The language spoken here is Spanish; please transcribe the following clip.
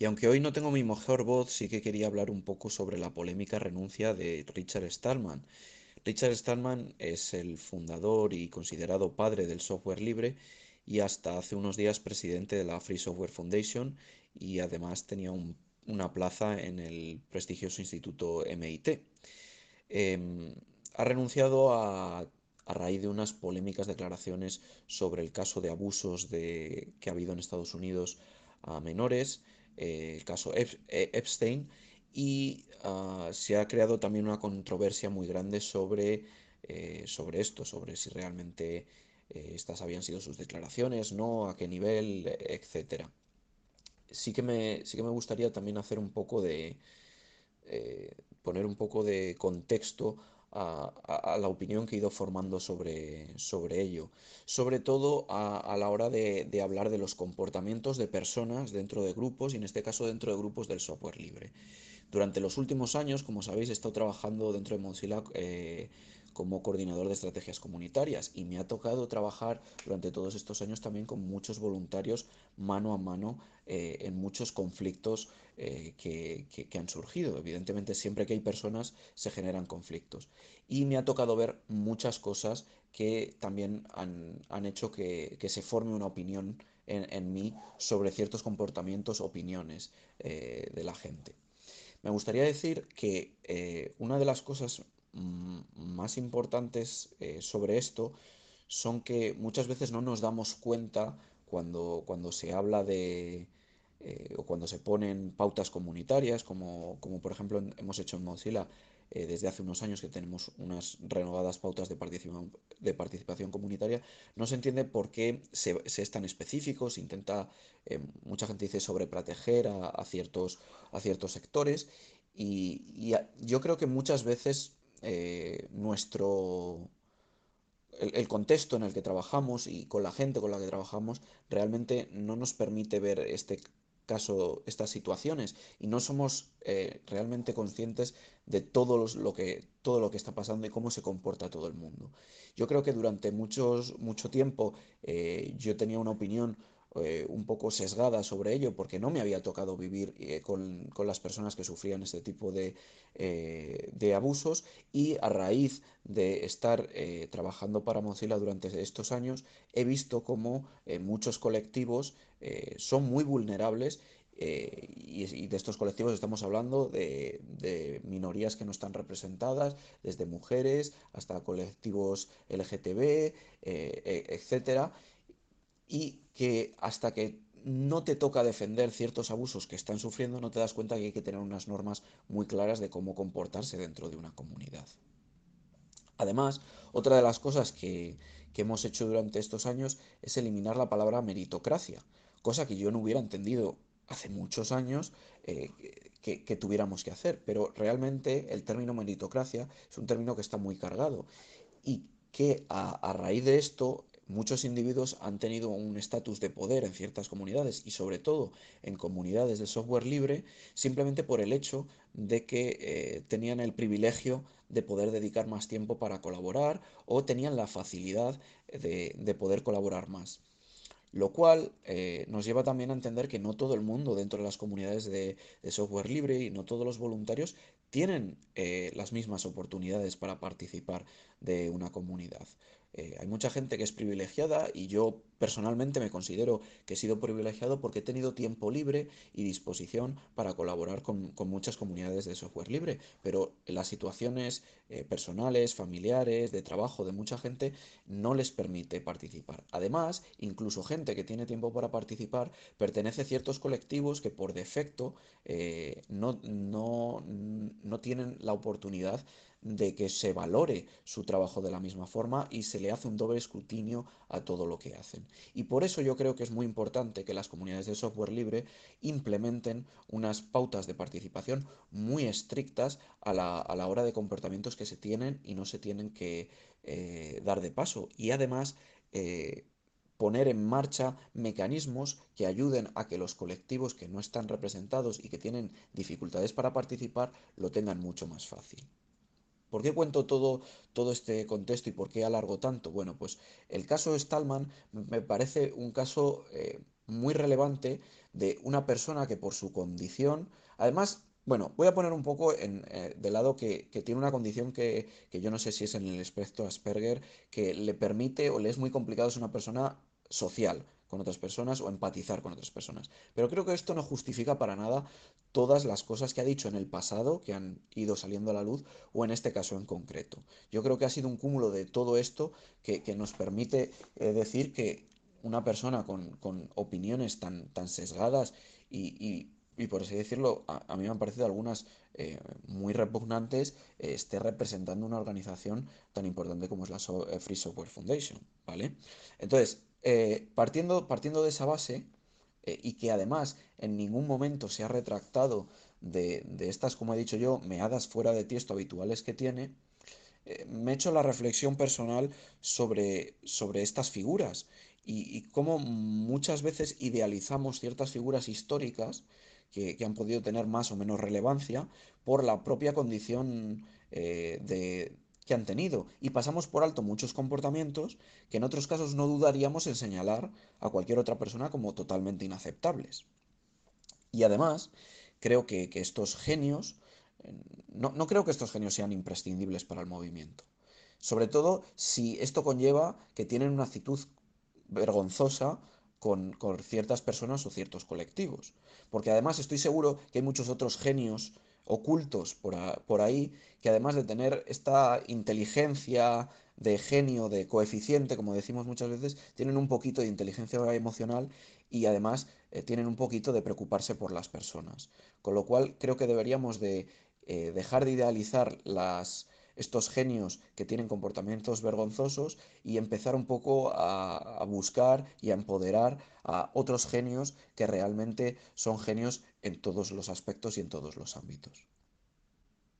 Y aunque hoy no tengo mi mejor voz, sí que quería hablar un poco sobre la polémica renuncia de Richard Stallman. Richard Stallman es el fundador y considerado padre del software libre y hasta hace unos días presidente de la Free Software Foundation y además tenía una plaza en el prestigioso instituto MIT. Em, ha renunciado a, raíz de unas polémicas declaraciones sobre el caso de abusos que ha habido en Estados Unidos a menores eh, el caso eh, Epstein, y ah, se ha creado también una controversia muy grande sobre, eh, sobre esto, sobre si realmente estas habían sido sus declaraciones, no, a qué nivel, etc. Sí que me, sí que me gustaría también hacer un poco de, poner un poco de contexto a, la opinión que he ido formando sobre, sobre ello. Sobre todo a, la hora de, hablar de los comportamientos de personas dentro de grupos y en este caso dentro de grupos del software libre. Durante los últimos años, como sabéis, he estado trabajando dentro de Mozilla eh, como coordinador de estrategias comunitarias y me ha tocado trabajar durante todos estos años también con muchos voluntarios mano a mano eh, en muchos conflictos eh, que, han surgido. Evidentemente siempre que hay personas se generan conflictos y me ha tocado ver muchas cosas que también han, hecho que, se forme una opinión en, mí sobre ciertos comportamientos, opiniones eh, de la gente. Me gustaría decir que una de las cosas más importantes eh, sobre esto son que muchas veces no nos damos cuenta cuando, cuando se habla de eh, o cuando se ponen pautas comunitarias, como, como por ejemplo hemos hecho en Mozilla eh, desde hace unos años que tenemos unas renovadas pautas de participación, de participación comunitaria, no se entiende por qué se, es tan específico, se intenta, mucha gente dice sobreproteger a, a, ciertos, a ciertos sectores y yo creo que muchas veces eh, nuestro, el, contexto en el que trabajamos y con la gente con la que trabajamos realmente no nos permite ver este caso, estas situaciones y no somos eh, realmente conscientes de todo lo, que, todo lo que está pasando y cómo se comporta todo el mundo. Yo creo que durante muchos, mucho tiempo eh, yo tenía una opinión eh, un poco sesgada sobre ello porque no me había tocado vivir eh, con, las personas que sufrían este tipo de, eh, de abusos. Y a raíz de estar trabajando para Mozilla durante estos años he visto como muchos colectivos son muy vulnerables y, de estos colectivos estamos hablando de, de, minorías que no están representadas, desde mujeres hasta colectivos LGTB, etcétera y que hasta que no te toca defender ciertos abusos que están sufriendo, no te das cuenta que hay que tener unas normas muy claras de cómo comportarse dentro de una comunidad. Además, otra de las cosas que, hemos hecho durante estos años es eliminar la palabra meritocracia, cosa que yo no hubiera entendido hace muchos años eh, que, tuviéramos que hacer, pero realmente el término meritocracia es un término que está muy cargado y que a raíz de esto Muchos individuos han tenido un estatus de poder en ciertas comunidades y sobre todo en comunidades de software libre simplemente por el hecho de que eh, tenían el privilegio de poder dedicar más tiempo para colaborar o tenían la facilidad de, poder colaborar más. Lo cual eh, nos lleva también a entender que no todo el mundo dentro de las comunidades de, software libre y no todos los voluntarios tienen eh, las mismas oportunidades para participar de una comunidad. Eh, hay mucha gente que es privilegiada y yo personalmente me considero que he sido privilegiado porque he tenido tiempo libre y disposición para colaborar con, muchas comunidades de software libre, pero las situaciones eh, personales, familiares, de trabajo de mucha gente no les permite participar. Además, incluso gente que tiene tiempo para participar pertenece a ciertos colectivos que por defecto eh, no, no, no tienen la oportunidad de que se valore su trabajo de la misma forma y se le hace un doble escrutinio a todo lo que hacen. Y por eso yo creo que es muy importante que las comunidades de software libre implementen unas pautas de participación muy estrictas a la, hora de comportamientos que se tienen y no se tienen que eh, dar de paso. Y además... Eh, poner en marcha mecanismos que ayuden a que los colectivos que no están representados y que tienen dificultades para participar lo tengan mucho más fácil. ¿Por qué cuento todo, todo este contexto y por qué alargo tanto? Bueno, pues el caso Stallman me parece un caso eh, muy relevante de una persona que por su condición, además bueno, voy a poner un poco en, eh, de lado que, tiene una condición que, que, yo no sé si es en el espectro Asperger, que le permite o le es muy complicado, es una persona social con otras personas o empatizar con otras personas. Pero creo que esto no justifica para nada todas las cosas que ha dicho en el pasado, que han ido saliendo a la luz, o en este caso en concreto. Yo creo que ha sido un cúmulo de todo esto que, nos permite eh, decir que una persona con, opiniones tan, sesgadas y y por así decirlo, a, mí me han parecido algunas eh, muy repugnantes, eh, esté representando una organización tan importante como es la Free Software Foundation, ¿vale? Entonces, partiendo, partiendo de esa base, y que además en ningún momento se ha retractado de, estas, como he dicho yo, meadas fuera de tiesto habituales que tiene, me he hecho la reflexión personal sobre, sobre estas figuras y, cómo muchas veces idealizamos ciertas figuras históricas que, han podido tener más o menos relevancia por la propia condición eh, de, que han tenido. Y pasamos por alto muchos comportamientos que en otros casos no dudaríamos en señalar a cualquier otra persona como totalmente inaceptables. Y además, creo que, estos genios, no, no creo que estos genios sean imprescindibles para el movimiento. Sobre todo si esto conlleva que tienen una actitud vergonzosa con, ciertas personas o ciertos colectivos. Porque además estoy seguro que hay muchos otros genios ocultos por, ahí que además de tener esta inteligencia de genio, de coeficiente, como decimos muchas veces, tienen un poquito de inteligencia emocional y además eh, tienen un poquito de preocuparse por las personas. Con lo cual creo que deberíamos de eh, dejar de idealizar las, estos genios que tienen comportamientos vergonzosos y empezar un poco a, buscar y a empoderar a otros genios que realmente son genios en todos los aspectos y en todos los ámbitos.